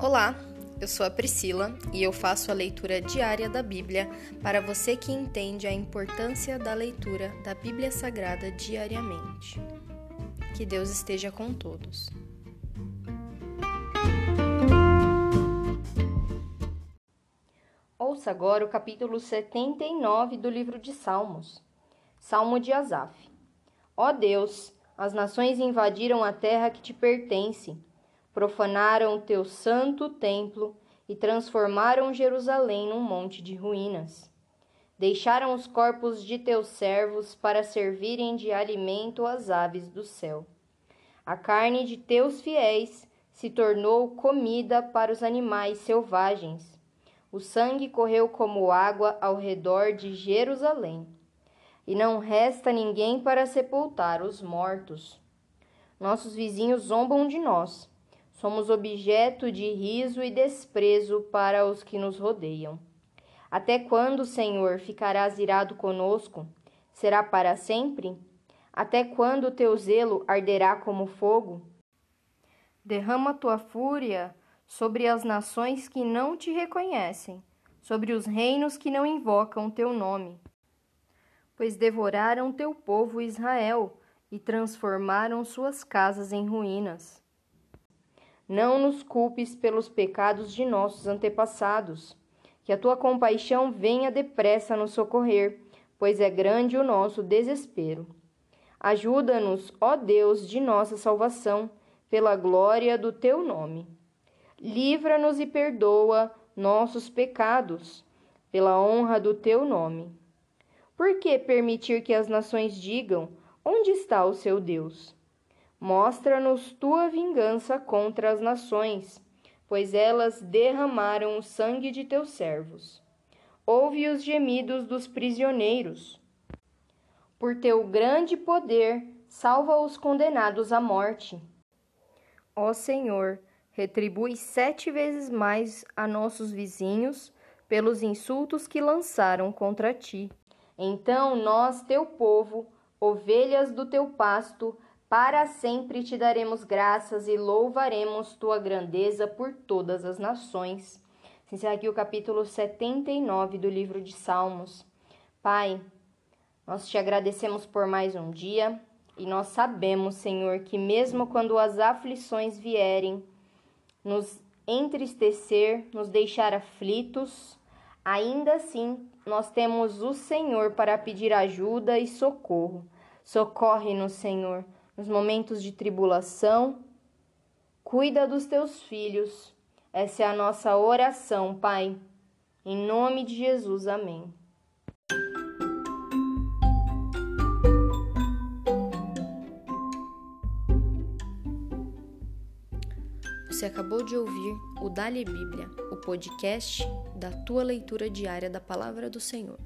Olá, eu sou a Priscila e eu faço a leitura diária da Bíblia para você que entende a importância da leitura da Bíblia Sagrada diariamente. Que Deus esteja com todos. Ouça agora o capítulo 79 do livro de Salmos. Salmo de Asaf. Ó Deus, as nações invadiram a terra que te pertence profanaram teu santo templo e transformaram Jerusalém num monte de ruínas. Deixaram os corpos de teus servos para servirem de alimento às aves do céu. A carne de teus fiéis se tornou comida para os animais selvagens. O sangue correu como água ao redor de Jerusalém. E não resta ninguém para sepultar os mortos. Nossos vizinhos zombam de nós Somos objeto de riso e desprezo para os que nos rodeiam. Até quando, Senhor, ficarás irado conosco? Será para sempre? Até quando teu zelo arderá como fogo? Derrama tua fúria sobre as nações que não te reconhecem, sobre os reinos que não invocam teu nome. Pois devoraram teu povo Israel e transformaram suas casas em ruínas. Não nos culpes pelos pecados de nossos antepassados. Que a tua compaixão venha depressa nos socorrer, pois é grande o nosso desespero. Ajuda-nos, ó Deus de nossa salvação, pela glória do teu nome. Livra-nos e perdoa nossos pecados, pela honra do teu nome. Por que permitir que as nações digam: Onde está o seu Deus? Mostra-nos tua vingança contra as nações, pois elas derramaram o sangue de teus servos. Ouve os gemidos dos prisioneiros. Por teu grande poder, salva os condenados à morte. Ó Senhor, retribui sete vezes mais a nossos vizinhos pelos insultos que lançaram contra ti. Então nós, teu povo, ovelhas do teu pasto, para sempre te daremos graças e louvaremos tua grandeza por todas as nações. Se encerra aqui o capítulo 79 do livro de Salmos. Pai, nós te agradecemos por mais um dia e nós sabemos, Senhor, que mesmo quando as aflições vierem, nos entristecer, nos deixar aflitos, ainda assim nós temos o Senhor para pedir ajuda e socorro. Socorre-nos, Senhor nos momentos de tribulação. Cuida dos teus filhos. Essa é a nossa oração, Pai. Em nome de Jesus, amém. Você acabou de ouvir o Dali Bíblia, o podcast da tua leitura diária da palavra do Senhor.